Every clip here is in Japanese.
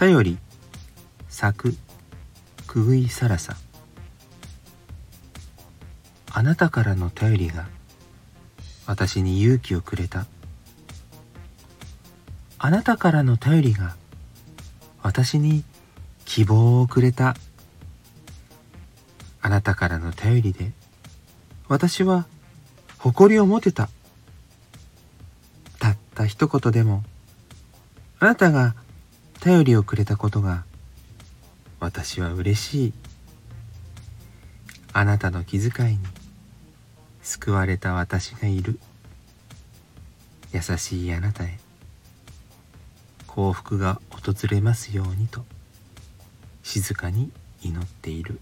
頼り。咲くくぐいさらさ。あなたからの頼りが。私に勇気をくれた。あなたからの頼りが。私に希望をくれた。あなたからの頼りで。私は誇りを持てた。たった一言でも。あなたが頼りをくれたことが私は嬉しい。あなたの気遣いに救われた私がいる。優しいあなたへ。幸福が訪れますようにと静かに祈っている。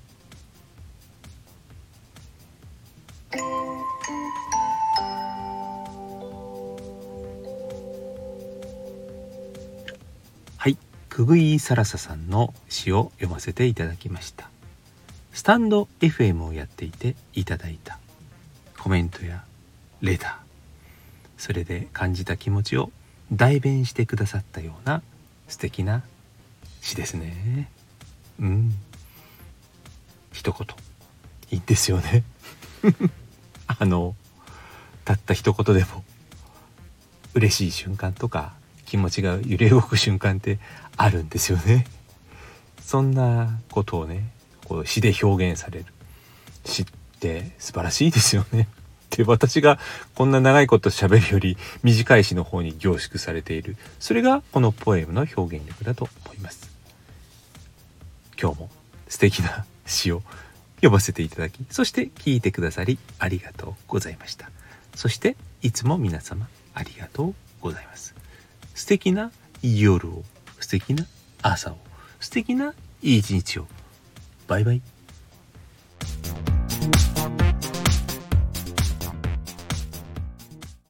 はいくぐいさらささんの詩を読ませていただきました。スタンド FM をやっていていただいた。コメントやレター。それで感じた気持ちを代弁してくださったような素敵な詩ですね。うん。一言。いいんですよね。あのたった一言でも嬉しい瞬間とか気持ちが揺れ動く瞬間ってあるんですよね。そんなことをねこう詩で表現される。詩って素晴らしいですよね。で私がこんな長いこと喋るより短い詩の方に凝縮されている。それがこのポエムの表現力だと思います。今日も素敵な詩を読ませていただきそして聞いてくださりありがとうございました。そしていつも皆様ありがとうございます。素敵な夜を素敵な朝を素敵な一日を。バイバイ。